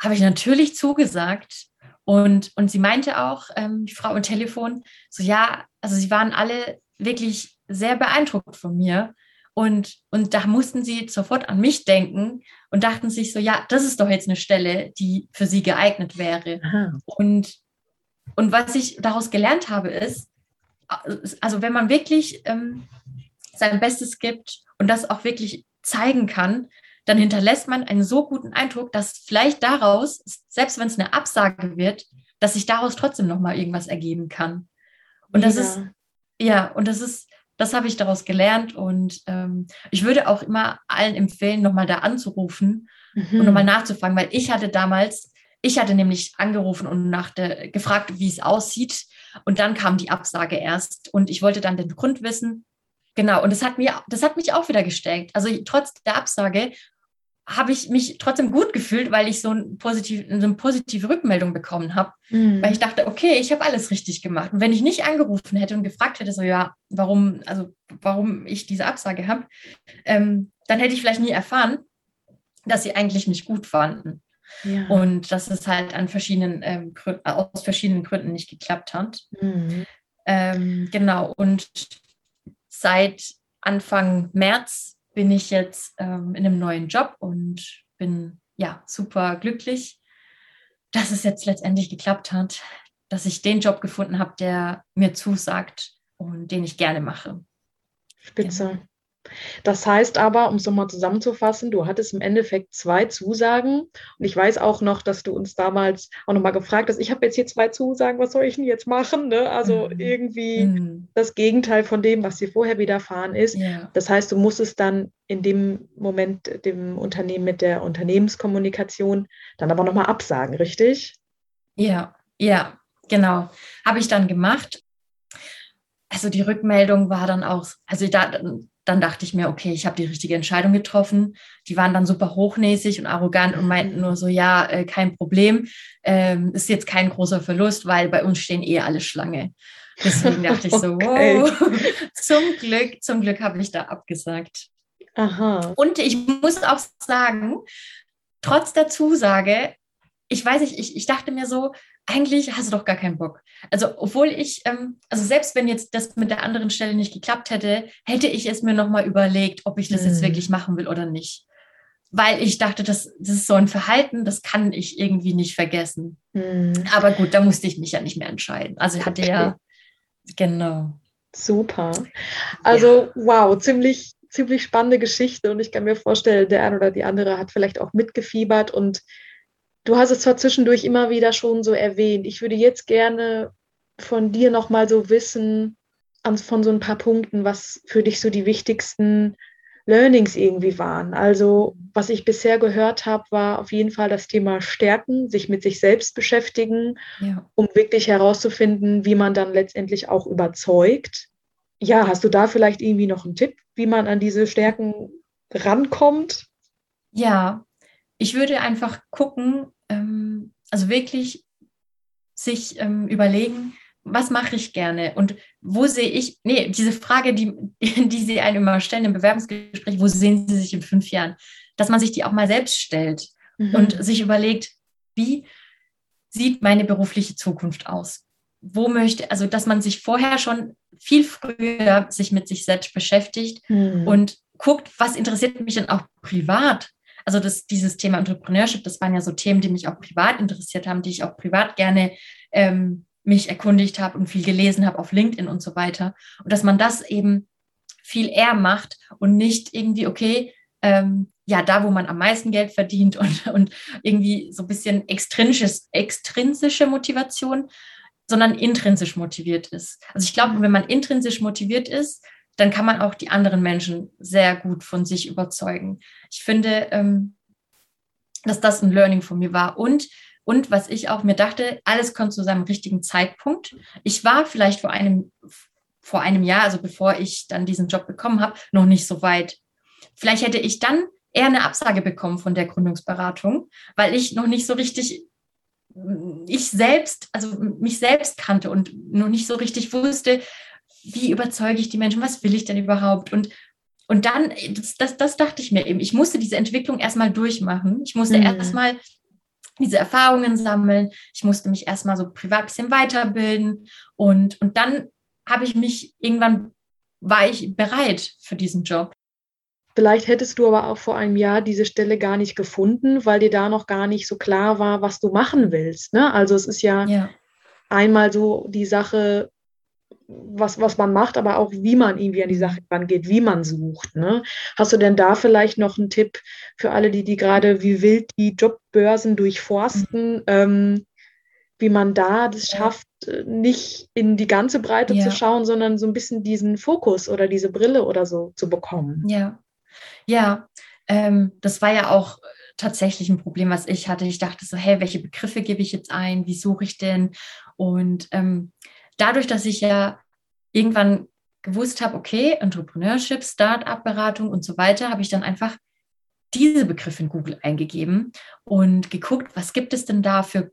habe ich natürlich zugesagt. Und, und sie meinte auch, ähm, die Frau am Telefon, so ja, also sie waren alle wirklich sehr beeindruckt von mir. Und, und da mussten sie sofort an mich denken und dachten sich so, ja, das ist doch jetzt eine Stelle, die für sie geeignet wäre. Und, und was ich daraus gelernt habe, ist, also wenn man wirklich ähm, sein Bestes gibt und das auch wirklich zeigen kann, dann hinterlässt man einen so guten Eindruck, dass vielleicht daraus, selbst wenn es eine Absage wird, dass sich daraus trotzdem noch mal irgendwas ergeben kann. Und das ja. ist ja und das ist das habe ich daraus gelernt und ähm, ich würde auch immer allen empfehlen, nochmal da anzurufen mhm. und nochmal nachzufragen, weil ich hatte damals, ich hatte nämlich angerufen und nach der, gefragt, wie es aussieht und dann kam die Absage erst und ich wollte dann den Grund wissen Genau, und das hat, mir, das hat mich auch wieder gestärkt. Also trotz der Absage habe ich mich trotzdem gut gefühlt, weil ich so, ein positiv, so eine positive Rückmeldung bekommen habe. Mhm. Weil ich dachte, okay, ich habe alles richtig gemacht. Und wenn ich nicht angerufen hätte und gefragt hätte, so ja, warum, also warum ich diese Absage habe, ähm, dann hätte ich vielleicht nie erfahren, dass sie eigentlich mich gut fanden. Ja. Und dass es halt an verschiedenen ähm, aus verschiedenen Gründen nicht geklappt hat. Mhm. Ähm, genau. Und seit Anfang März bin ich jetzt ähm, in einem neuen Job und bin ja super glücklich, dass es jetzt letztendlich geklappt hat, dass ich den Job gefunden habe, der mir zusagt und den ich gerne mache. Spitze. Genau. Das heißt aber, um es nochmal zusammenzufassen, du hattest im Endeffekt zwei Zusagen. Und ich weiß auch noch, dass du uns damals auch nochmal gefragt hast, ich habe jetzt hier zwei Zusagen, was soll ich denn jetzt machen? Ne? Also mhm. irgendwie mhm. das Gegenteil von dem, was dir vorher widerfahren ist. Ja. Das heißt, du musstest dann in dem Moment dem Unternehmen mit der Unternehmenskommunikation dann aber nochmal absagen, richtig? Ja, ja, genau. Habe ich dann gemacht. Also die Rückmeldung war dann auch, also da, dann dachte ich mir, okay, ich habe die richtige Entscheidung getroffen. Die waren dann super hochnäsig und arrogant und meinten nur so, ja, äh, kein Problem, ähm, ist jetzt kein großer Verlust, weil bei uns stehen eh alle Schlange. Deswegen dachte ich so, okay. wow, zum Glück, zum Glück habe ich da abgesagt. Aha. Und ich muss auch sagen, trotz der Zusage, ich weiß nicht, ich, ich dachte mir so, eigentlich hast du doch gar keinen Bock. Also, obwohl ich, ähm, also selbst wenn jetzt das mit der anderen Stelle nicht geklappt hätte, hätte ich es mir nochmal überlegt, ob ich das mhm. jetzt wirklich machen will oder nicht. Weil ich dachte, das, das ist so ein Verhalten, das kann ich irgendwie nicht vergessen. Mhm. Aber gut, da musste ich mich ja nicht mehr entscheiden. Also ich hatte okay. ja, genau. Super. Also, ja. wow, ziemlich ziemlich spannende Geschichte und ich kann mir vorstellen, der eine oder die andere hat vielleicht auch mitgefiebert und du hast es zwar zwischendurch immer wieder schon so erwähnt. Ich würde jetzt gerne von dir nochmal so wissen, von so ein paar Punkten, was für dich so die wichtigsten Learnings irgendwie waren. Also was ich bisher gehört habe, war auf jeden Fall das Thema Stärken, sich mit sich selbst beschäftigen, ja. um wirklich herauszufinden, wie man dann letztendlich auch überzeugt. Ja, hast du da vielleicht irgendwie noch einen Tipp, wie man an diese Stärken rankommt? Ja, ich würde einfach gucken, ähm, also wirklich sich ähm, überlegen, was mache ich gerne und wo sehe ich, nee, diese Frage, die, die Sie einem immer stellen im Bewerbungsgespräch, wo sehen Sie sich in fünf Jahren, dass man sich die auch mal selbst stellt mhm. und sich überlegt, wie sieht meine berufliche Zukunft aus? Wo möchte, also dass man sich vorher schon viel früher sich mit sich selbst beschäftigt mhm. und guckt, was interessiert mich denn auch privat? Also das, dieses Thema Entrepreneurship, das waren ja so Themen, die mich auch privat interessiert haben, die ich auch privat gerne ähm, mich erkundigt habe und viel gelesen habe auf LinkedIn und so weiter. Und dass man das eben viel eher macht und nicht irgendwie, okay, ähm, ja, da, wo man am meisten Geld verdient und, und irgendwie so ein bisschen extrinsisches, extrinsische Motivation, sondern intrinsisch motiviert ist. Also ich glaube, wenn man intrinsisch motiviert ist, dann kann man auch die anderen Menschen sehr gut von sich überzeugen. Ich finde, ähm, dass das ein Learning von mir war. Und und was ich auch mir dachte, alles kommt zu seinem richtigen Zeitpunkt. Ich war vielleicht vor einem, vor einem Jahr, also bevor ich dann diesen Job bekommen habe, noch nicht so weit. Vielleicht hätte ich dann eher eine Absage bekommen von der Gründungsberatung, weil ich noch nicht so richtig ich selbst, also mich selbst kannte und noch nicht so richtig wusste, wie überzeuge ich die Menschen, was will ich denn überhaupt? Und, und dann, das, das, das dachte ich mir eben, ich musste diese Entwicklung erstmal durchmachen. Ich musste mhm. erstmal diese Erfahrungen sammeln. Ich musste mich erstmal so privat ein bisschen weiterbilden und, und dann habe ich mich irgendwann, war ich bereit für diesen Job. Vielleicht hättest du aber auch vor einem Jahr diese Stelle gar nicht gefunden, weil dir da noch gar nicht so klar war, was du machen willst. Ne? Also es ist ja, ja. einmal so die Sache, was, was man macht, aber auch wie man irgendwie an die Sache rangeht, wie man sucht. Ne? Hast du denn da vielleicht noch einen Tipp für alle, die, die gerade wie wild die Jobbörsen durchforsten, mhm. ähm, wie man da das schafft, nicht in die ganze Breite ja. zu schauen, sondern so ein bisschen diesen Fokus oder diese Brille oder so zu bekommen? Ja, ja, ähm, das war ja auch tatsächlich ein Problem, was ich hatte. Ich dachte so, hey, welche Begriffe gebe ich jetzt ein? Wie suche ich denn? Und ähm, dadurch, dass ich ja irgendwann gewusst habe, okay, Entrepreneurship, Start-up-Beratung und so weiter, habe ich dann einfach diese Begriffe in Google eingegeben und geguckt, was gibt es denn da für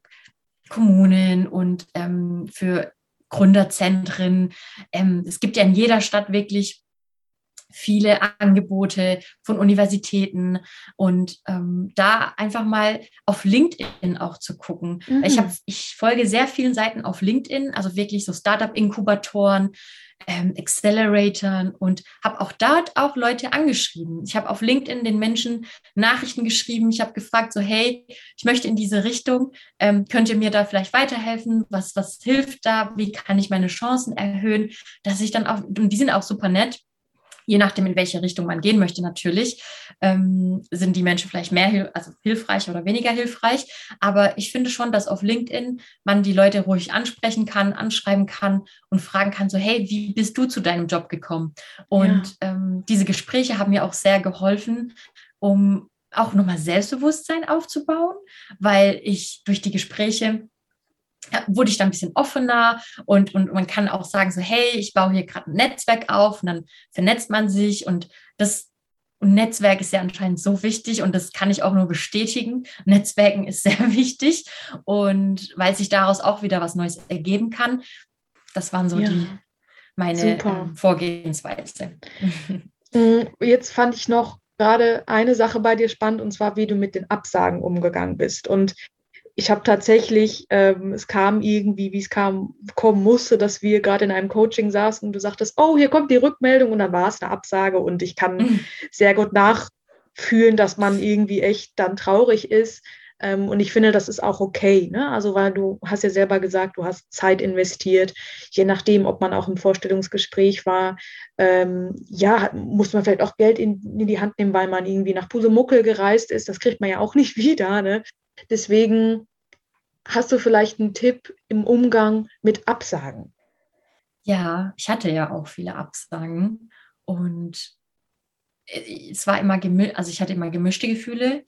Kommunen und ähm, für Gründerzentren. Ähm, es gibt ja in jeder Stadt wirklich viele Angebote von Universitäten und ähm, da einfach mal auf LinkedIn auch zu gucken. Mhm. Ich, hab, ich folge sehr vielen Seiten auf LinkedIn, also wirklich so Startup-Inkubatoren, ähm, Acceleratoren und habe auch dort auch Leute angeschrieben. Ich habe auf LinkedIn den Menschen Nachrichten geschrieben. Ich habe gefragt, so hey, ich möchte in diese Richtung. Ähm, könnt ihr mir da vielleicht weiterhelfen? Was, was hilft da? Wie kann ich meine Chancen erhöhen? Dass ich dann auch, und die sind auch super nett je nachdem, in welche Richtung man gehen möchte, natürlich, ähm, sind die Menschen vielleicht mehr also hilfreich oder weniger hilfreich. Aber ich finde schon, dass auf LinkedIn man die Leute ruhig ansprechen kann, anschreiben kann und fragen kann, so, hey, wie bist du zu deinem Job gekommen? Und ja. ähm, diese Gespräche haben mir auch sehr geholfen, um auch nochmal Selbstbewusstsein aufzubauen, weil ich durch die Gespräche wurde ich dann ein bisschen offener und, und man kann auch sagen, so, hey, ich baue hier gerade ein Netzwerk auf und dann vernetzt man sich und das und Netzwerk ist ja anscheinend so wichtig und das kann ich auch nur bestätigen. Netzwerken ist sehr wichtig und weil sich daraus auch wieder was Neues ergeben kann. Das waren so ja, die meine ähm, Vorgehensweise. Mm, jetzt fand ich noch gerade eine Sache bei dir spannend und zwar, wie du mit den Absagen umgegangen bist. Und ich habe tatsächlich, ähm, es kam irgendwie, wie es kam, kommen musste, dass wir gerade in einem Coaching saßen und du sagtest, oh, hier kommt die Rückmeldung und dann war es eine Absage und ich kann mhm. sehr gut nachfühlen, dass man irgendwie echt dann traurig ist. Ähm, und ich finde, das ist auch okay. Ne? Also, weil du hast ja selber gesagt, du hast Zeit investiert. Je nachdem, ob man auch im Vorstellungsgespräch war, ähm, ja, muss man vielleicht auch Geld in, in, die Hand nehmen, weil man irgendwie nach Pusemuckel gereist ist. Das kriegt man ja auch nicht wieder. Ne? Deswegen hast du vielleicht einen Tipp im Umgang mit Absagen? Ja, ich hatte ja auch viele Absagen und es war immer gemischt, also ich hatte immer gemischte Gefühle.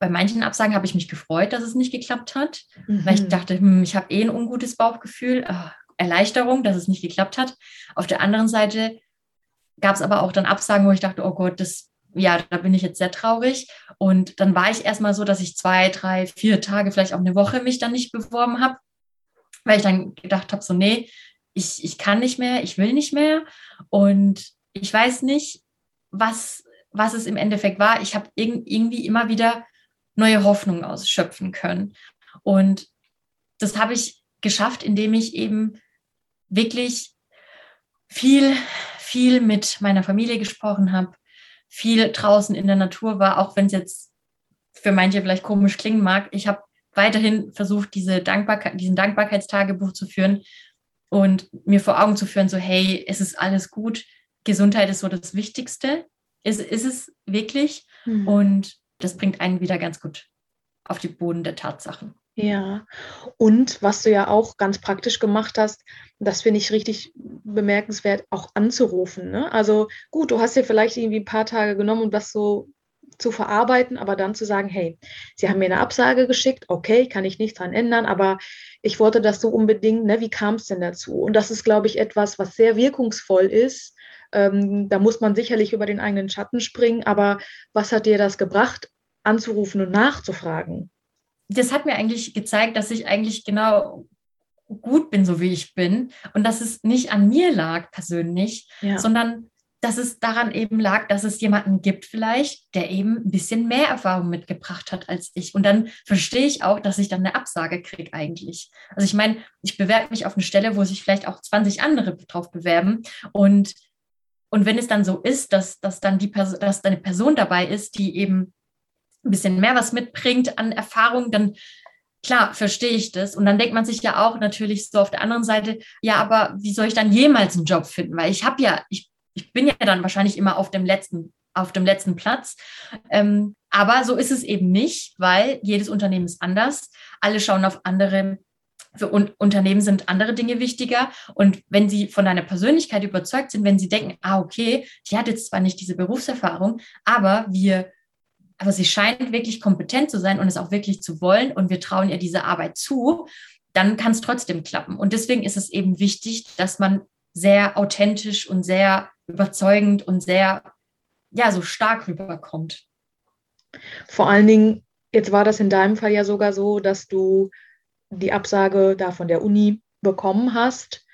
Bei manchen Absagen habe ich mich gefreut, dass es nicht geklappt hat, mhm. weil ich mhm. dachte, hm, ich habe eh ein ungutes Bauchgefühl, oh, Erleichterung, dass es nicht geklappt hat. Auf der anderen Seite gab es aber auch dann Absagen, wo ich dachte, oh Gott, das, ja, da bin ich jetzt sehr traurig. Und dann war ich erstmal so, dass ich zwei, drei, vier Tage, vielleicht auch eine Woche mich dann nicht beworben habe, weil ich dann gedacht habe, so, nee, ich, ich kann nicht mehr, ich will nicht mehr. Und ich weiß nicht, was, was es im Endeffekt war. Ich habe irgendwie immer wieder neue Hoffnungen ausschöpfen können. Und das habe ich geschafft, indem ich eben wirklich viel, viel mit meiner Familie gesprochen habe, viel draußen in der Natur war, auch wenn es jetzt für manche vielleicht komisch klingen mag. Ich habe weiterhin versucht, diese Dankbarkeit, diesen Dankbarkeitstagebuch zu führen und mir vor Augen zu führen, so hey, es ist alles gut, Gesundheit ist so das Wichtigste. Ist, ist es wirklich? Mhm. Und das bringt einen wieder ganz gut auf die Boden der Tatsachen. Ja, und was du ja auch ganz praktisch gemacht hast, das finde ich richtig bemerkenswert, auch anzurufen. Ne? Also gut, du hast dir vielleicht irgendwie ein paar Tage genommen, um das so zu verarbeiten, aber dann zu sagen, hey, Sie haben mir eine Absage geschickt, okay, kann ich nichts dran ändern, aber ich wollte das so unbedingt, ne? wie kam es denn dazu? Und das ist, glaube ich, etwas, was sehr wirkungsvoll ist. Ähm, da muss man sicherlich über den eigenen Schatten springen, aber was hat dir das gebracht, anzurufen und nachzufragen? Das hat mir eigentlich gezeigt, dass ich eigentlich genau gut bin, so wie ich bin. Und dass es nicht an mir lag persönlich, ja. sondern dass es daran eben lag, dass es jemanden gibt vielleicht, der eben ein bisschen mehr Erfahrung mitgebracht hat als ich. Und dann verstehe ich auch, dass ich dann eine Absage kriege eigentlich. Also ich meine, ich bewerbe mich auf eine Stelle, wo sich vielleicht auch 20 andere drauf bewerben. Und, und wenn es dann so ist, dass, dass dann die Person, dass eine Person dabei ist, die eben ein bisschen mehr was mitbringt an Erfahrung, dann klar, verstehe ich das. Und dann denkt man sich ja auch natürlich so auf der anderen Seite, ja, aber wie soll ich dann jemals einen Job finden? Weil ich habe ja, ich, ich bin ja dann wahrscheinlich immer auf dem letzten, auf dem letzten Platz. Ähm, aber so ist es eben nicht, weil jedes Unternehmen ist anders. Alle schauen auf andere für Un Unternehmen sind andere Dinge wichtiger. Und wenn sie von deiner Persönlichkeit überzeugt sind, wenn sie denken, ah, okay, die hat jetzt zwar nicht diese Berufserfahrung, aber wir aber sie scheint wirklich kompetent zu sein und es auch wirklich zu wollen und wir trauen ihr diese Arbeit zu, dann kann es trotzdem klappen. Und deswegen ist es eben wichtig, dass man sehr authentisch und sehr überzeugend und sehr, ja, so stark rüberkommt. Vor allen Dingen, jetzt war das in deinem Fall ja sogar so, dass du die Absage da von der Uni bekommen hast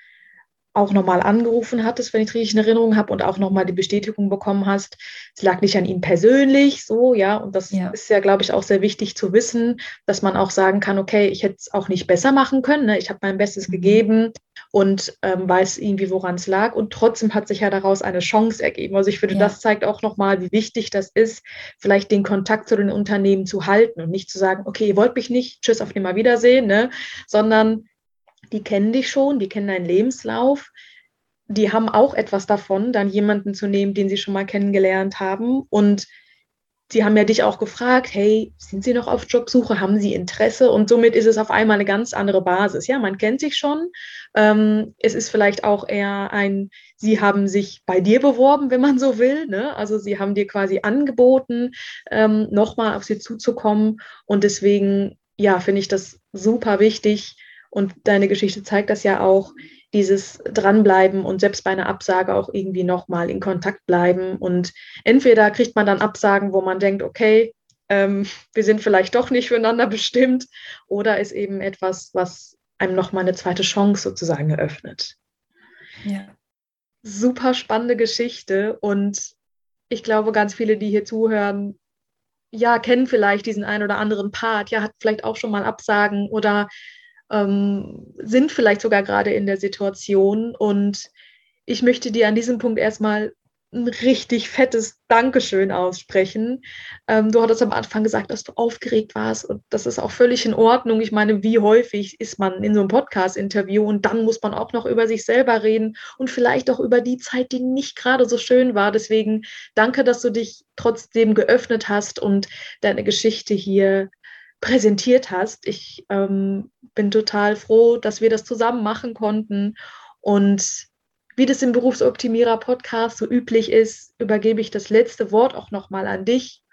auch nochmal angerufen hattest, wenn ich richtig in Erinnerung habe, und auch nochmal die Bestätigung bekommen hast, es lag nicht an ihm persönlich, so, ja, und das ja. ist ja, glaube ich, auch sehr wichtig zu wissen, dass man auch sagen kann, okay, ich hätte es auch nicht besser machen können, ne? ich habe mein Bestes mhm. gegeben und ähm, weiß irgendwie, woran es lag, und trotzdem hat sich ja daraus eine Chance ergeben. Also ich finde, ja. das zeigt auch nochmal, wie wichtig das ist, vielleicht den Kontakt zu den Unternehmen zu halten und nicht zu sagen, okay, ihr wollt mich nicht, tschüss, auf Nimmerwiedersehen, ne? sondern die kennen dich schon, die kennen deinen Lebenslauf, die haben auch etwas davon, dann jemanden zu nehmen, den sie schon mal kennengelernt haben. Und sie haben ja dich auch gefragt, hey, sind Sie noch auf Jobsuche? Haben Sie Interesse? Und somit ist es auf einmal eine ganz andere Basis. Ja, man kennt sich schon. Ähm, es ist vielleicht auch eher ein, Sie haben sich bei dir beworben, wenn man so will. Ne? Also Sie haben dir quasi angeboten, ähm, nochmal auf Sie zuzukommen. Und deswegen, ja, finde ich das super wichtig, und deine Geschichte zeigt das ja auch, dieses Dranbleiben und selbst bei einer Absage auch irgendwie nochmal in Kontakt bleiben. Und entweder kriegt man dann Absagen, wo man denkt, okay, ähm, wir sind vielleicht doch nicht füreinander bestimmt, oder ist eben etwas, was einem nochmal eine zweite Chance sozusagen eröffnet. Ja. Super spannende Geschichte und ich glaube, ganz viele, die hier zuhören, ja, kennen vielleicht diesen einen oder anderen Part, ja, hat vielleicht auch schon mal Absagen oder ähm, sind vielleicht sogar gerade in der Situation. Und ich möchte dir an diesem Punkt erstmal ein richtig fettes Dankeschön aussprechen. Ähm, du hattest am Anfang gesagt, dass du aufgeregt warst und das ist auch völlig in Ordnung. Ich meine, wie häufig ist man in so einem Podcast-Interview und dann muss man auch noch über sich selber reden und vielleicht auch über die Zeit, die nicht gerade so schön war. Deswegen danke, dass du dich trotzdem geöffnet hast und deine Geschichte hier präsentiert hast. Ich ähm, bin total froh, dass wir das zusammen machen konnten und wie das im Berufsoptimierer-Podcast so üblich ist, übergebe ich das letzte Wort auch nochmal an dich.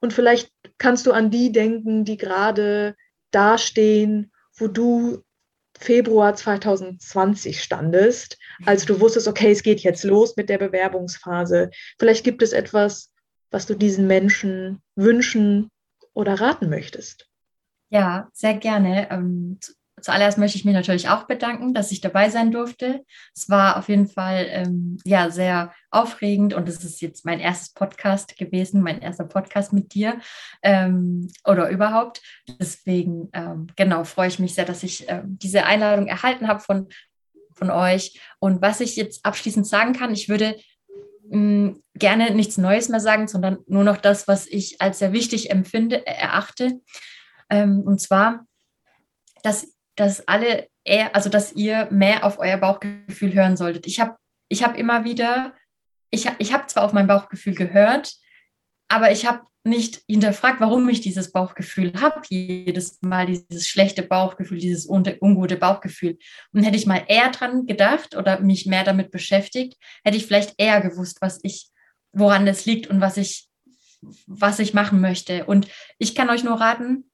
Und vielleicht kannst du an die denken, die gerade dastehen, wo du Februar 2020 standest, als du wusstest, okay, es geht jetzt los mit der Bewerbungsphase. Vielleicht gibt es etwas, was du diesen Menschen wünschen oder raten möchtest. Ja, sehr gerne. Ähm, Zuallererst möchte ich mich natürlich auch bedanken, dass ich dabei sein durfte. Es war auf jeden Fall ähm, ja sehr aufregend und es ist jetzt mein erstes Podcast gewesen, mein erster Podcast mit dir ähm, oder überhaupt. Deswegen ähm, genau freue ich mich sehr, dass ich ähm, diese Einladung erhalten habe von von euch. Und was ich jetzt abschließend sagen kann, ich würde mh, mm, gerne nichts Neues mehr sagen, sondern nur noch das, was ich als sehr wichtig empfinde, erachte. Ähm, und zwar, dass dass alle also dass ihr mehr auf euer Bauchgefühl hören solltet. Ich habe ich hab immer wieder, ich, ich habe zwar auf mein Bauchgefühl gehört, aber ich habe nicht hinterfragt, warum ich dieses Bauchgefühl habe, jedes Mal dieses schlechte Bauchgefühl, dieses ungute Bauchgefühl. Und hätte ich mal eher dran gedacht oder mich mehr damit beschäftigt, hätte ich vielleicht eher gewusst, was ich, woran das liegt und was ich, was ich machen möchte. Und ich kann euch nur raten,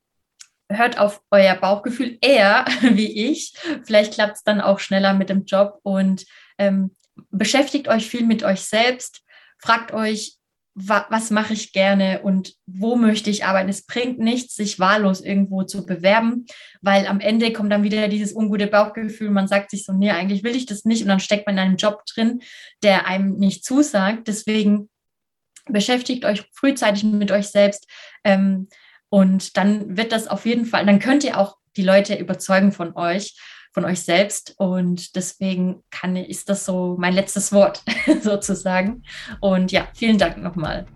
hört auf euer Bauchgefühl eher wie ich. Vielleicht klappt es dann auch schneller mit dem Job und ähm, beschäftigt euch viel mit euch selbst. Fragt euch, wa was mache ich gerne und wo möchte ich arbeiten. Es bringt nichts, sich wahllos irgendwo zu bewerben, weil am Ende kommt dann wieder dieses ungute Bauchgefühl. Man sagt sich so, nee, eigentlich will ich das nicht und dann steckt man in einem Job drin, der einem nicht zusagt. Deswegen beschäftigt euch frühzeitig mit euch selbst. Ähm, und dann wird das auf jeden Fall, dann könnt ihr auch die Leute überzeugen von euch, von euch selbst. Und deswegen kann, ist das so mein letztes Wort sozusagen. Und ja, vielen Dank nochmal.